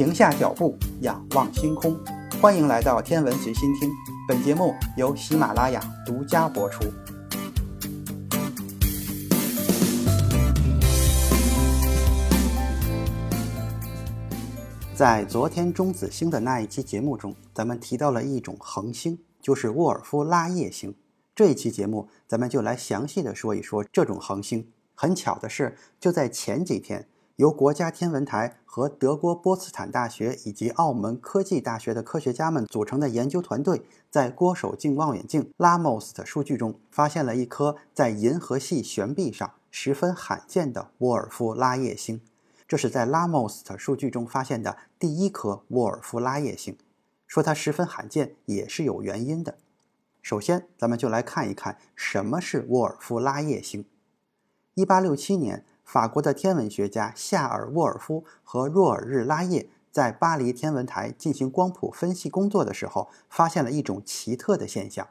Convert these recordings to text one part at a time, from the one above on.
停下脚步，仰望星空。欢迎来到天文随心听，本节目由喜马拉雅独家播出。在昨天中子星的那一期节目中，咱们提到了一种恒星，就是沃尔夫拉叶星。这一期节目，咱们就来详细的说一说这种恒星。很巧的是，就在前几天。由国家天文台和德国波茨坦大学以及澳门科技大学的科学家们组成的研究团队，在郭守敬望远镜 LAMOS 的数据中，发现了一颗在银河系悬臂上十分罕见的沃尔夫拉叶星。这是在 LAMOS 的数据中发现的第一颗沃尔夫拉叶星。说它十分罕见也是有原因的。首先，咱们就来看一看什么是沃尔夫拉叶星。一八六七年。法国的天文学家夏尔·沃尔夫和若尔日拉叶在巴黎天文台进行光谱分析工作的时候，发现了一种奇特的现象。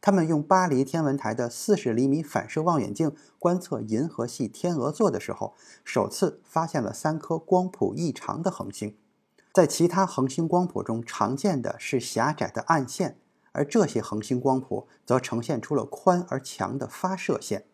他们用巴黎天文台的四十厘米反射望远镜观测银河系天鹅座的时候，首次发现了三颗光谱异常的恒星。在其他恒星光谱中常见的是狭窄的暗线，而这些恒星光谱则呈现出了宽而强的发射线。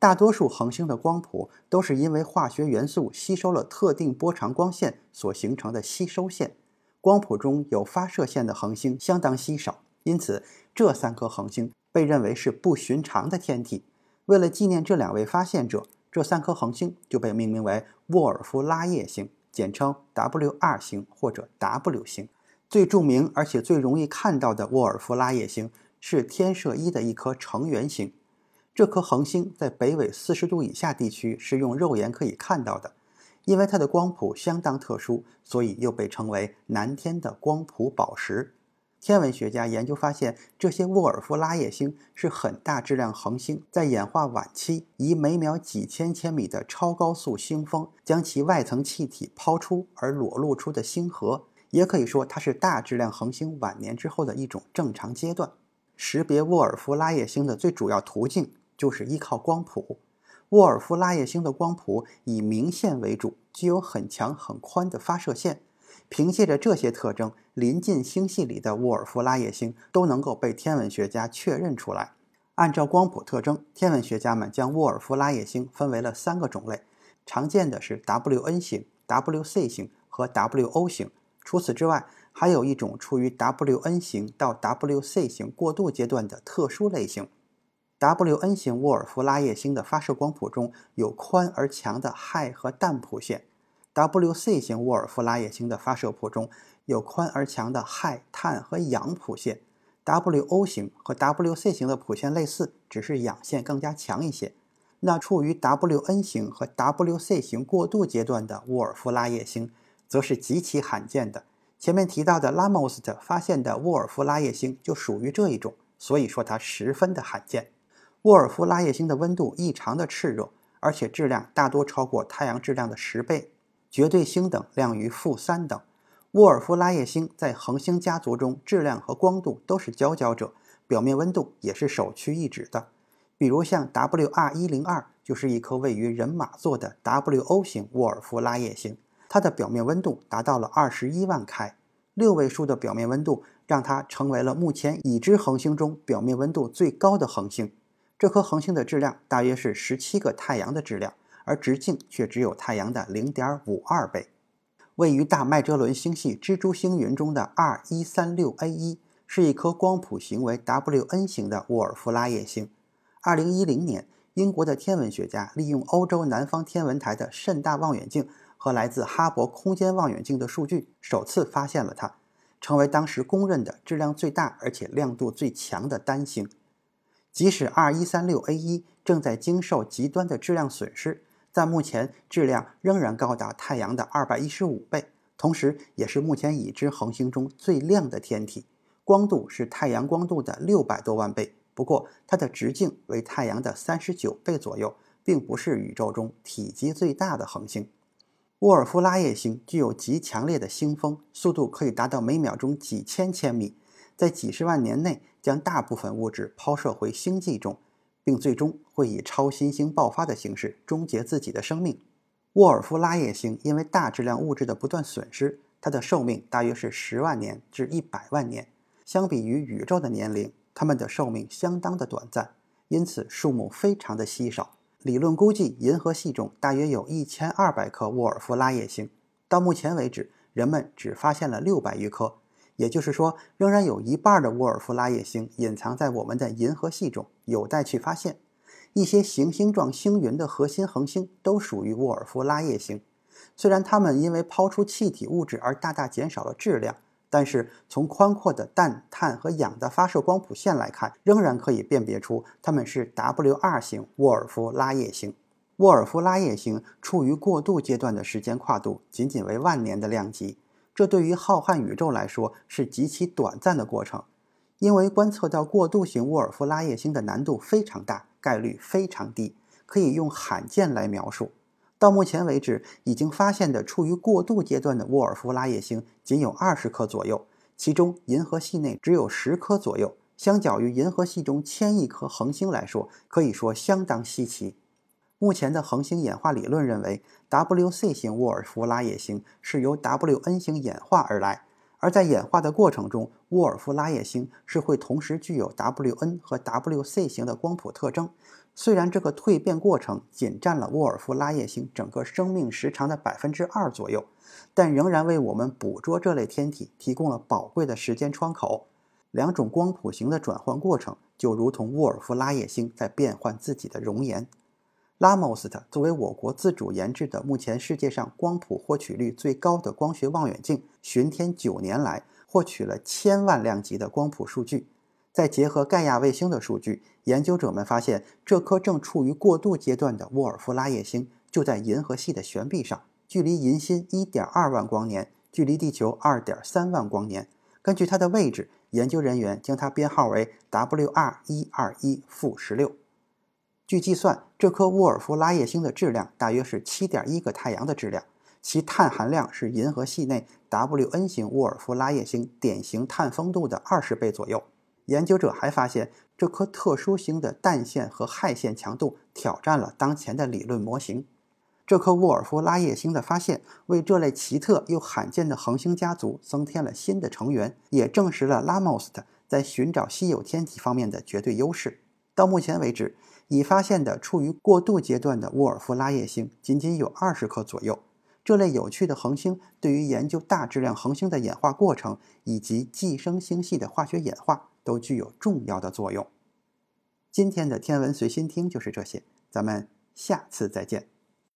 大多数恒星的光谱都是因为化学元素吸收了特定波长光线所形成的吸收线，光谱中有发射线的恒星相当稀少，因此这三颗恒星被认为是不寻常的天体。为了纪念这两位发现者，这三颗恒星就被命名为沃尔夫拉叶星，简称 W2 星或者 W 星。最著名而且最容易看到的沃尔夫拉叶星是天射一的一颗成员星。这颗恒星在北纬四十度以下地区是用肉眼可以看到的，因为它的光谱相当特殊，所以又被称为南天的光谱宝石。天文学家研究发现，这些沃尔夫拉叶星是很大质量恒星在演化晚期，以每秒几千千米的超高速星风将其外层气体抛出而裸露出的星河，也可以说它是大质量恒星晚年之后的一种正常阶段。识别沃尔夫拉叶星的最主要途径。就是依靠光谱，沃尔夫拉叶星的光谱以明线为主，具有很强很宽的发射线。凭借着这些特征，临近星系里的沃尔夫拉叶星都能够被天文学家确认出来。按照光谱特征，天文学家们将沃尔夫拉叶星分为了三个种类，常见的是 WN 型、WC 型和 WO 型。除此之外，还有一种处于 WN 型到 WC 型过渡阶段的特殊类型。WN 型沃尔夫拉叶星的发射光谱中有宽而强的氦和氮谱线，WC 型沃尔夫拉叶星的发射谱中有宽而强的氦、碳和氧谱线。WO 型和 WC 型的谱线类似，只是氧线更加强一些。那处于 WN 型和 WC 型过渡阶段的沃尔夫拉叶星，则是极其罕见的。前面提到的拉莫斯特发现的沃尔夫拉叶星就属于这一种，所以说它十分的罕见。沃尔夫拉叶星的温度异常的炽热，而且质量大多超过太阳质量的十倍，绝对星等亮于负三等。沃尔夫拉叶星在恒星家族中质量和光度都是佼佼者，表面温度也是首屈一指的。比如像 WR 一零二就是一颗位于人马座的 WO 型沃尔夫拉叶星，它的表面温度达到了二十一万开，六位数的表面温度让它成为了目前已知恒星中表面温度最高的恒星。这颗恒星的质量大约是十七个太阳的质量，而直径却只有太阳的零点五二倍。位于大麦哲伦星系蜘蛛星云中的 R 一三六 A 一是一颗光谱型为 WN 型的沃尔夫拉叶星。二零一零年，英国的天文学家利用欧洲南方天文台的甚大望远镜和来自哈勃空间望远镜的数据，首次发现了它，成为当时公认的质量最大而且亮度最强的单星。即使 R 一三六 A 一正在经受极端的质量损失，但目前质量仍然高达太阳的二百一十五倍，同时也是目前已知恒星中最亮的天体，光度是太阳光度的六百多万倍。不过它的直径为太阳的三十九倍左右，并不是宇宙中体积最大的恒星。沃尔夫拉叶星具有极强烈的星风，速度可以达到每秒钟几千千米。在几十万年内，将大部分物质抛射回星际中，并最终会以超新星爆发的形式终结自己的生命。沃尔夫拉叶星因为大质量物质的不断损失，它的寿命大约是十万年至一百万年。相比于宇宙的年龄，它们的寿命相当的短暂，因此数目非常的稀少。理论估计，银河系中大约有一千二百颗沃尔夫拉叶星。到目前为止，人们只发现了六百余颗，也就是说，仍然有一半的沃尔夫拉叶星隐藏在我们的银河系中，有待去发现。一些行星状星云的核心恒星都属于沃尔夫拉叶星，虽然它们因为抛出气体物质而大大减少了质量，但是从宽阔的氮、碳和氧的发射光谱线来看，仍然可以辨别出它们是 WR 型沃尔夫拉叶星。沃尔夫拉叶星处于过渡阶段的时间跨度仅仅为万年的量级，这对于浩瀚宇宙来说是极其短暂的过程。因为观测到过渡型沃尔夫拉叶星的难度非常大，概率非常低，可以用罕见来描述。到目前为止，已经发现的处于过渡阶段的沃尔夫拉叶星仅有二十颗左右，其中银河系内只有十颗左右。相较于银河系中千亿颗恒星来说，可以说相当稀奇。目前的恒星演化理论认为，WC 型沃尔夫拉叶星是由 WN 星演化而来。而在演化的过程中，沃尔夫拉叶星是会同时具有 WN 和 WC 型的光谱特征。虽然这个蜕变过程仅占了沃尔夫拉叶星整个生命时长的百分之二左右，但仍然为我们捕捉这类天体提供了宝贵的时间窗口。两种光谱型的转换过程，就如同沃尔夫拉叶星在变换自己的容颜。拉莫斯特作为我国自主研制的目前世界上光谱获取率最高的光学望远镜，巡天九年来获取了千万量级的光谱数据。再结合盖亚卫星的数据，研究者们发现，这颗正处于过渡阶段的沃尔夫拉叶星就在银河系的悬臂上，距离银心1.2万光年，距离地球2.3万光年。根据它的位置，研究人员将它编号为 WR121-16。据计算，这颗沃尔夫拉叶星的质量大约是七点一个太阳的质量，其碳含量是银河系内 WN 型沃尔夫拉叶星典型碳丰度的二十倍左右。研究者还发现，这颗特殊星的氮线和氦线强度挑战了当前的理论模型。这颗沃尔夫拉叶星的发现，为这类奇特又罕见的恒星家族增添了新的成员，也证实了拉莫斯在寻找稀有天体方面的绝对优势。到目前为止，已发现的处于过渡阶段的沃尔夫拉叶星仅仅有二十颗左右。这类有趣的恒星对于研究大质量恒星的演化过程以及寄生星系的化学演化都具有重要的作用。今天的天文随心听就是这些，咱们下次再见。